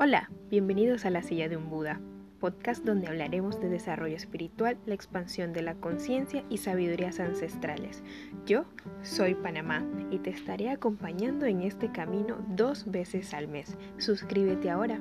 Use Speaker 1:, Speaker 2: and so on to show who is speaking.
Speaker 1: Hola, bienvenidos a La Silla de un Buda, podcast donde hablaremos de desarrollo espiritual, la expansión de la conciencia y sabidurías ancestrales. Yo soy Panamá y te estaré acompañando en este camino dos veces al mes. Suscríbete ahora.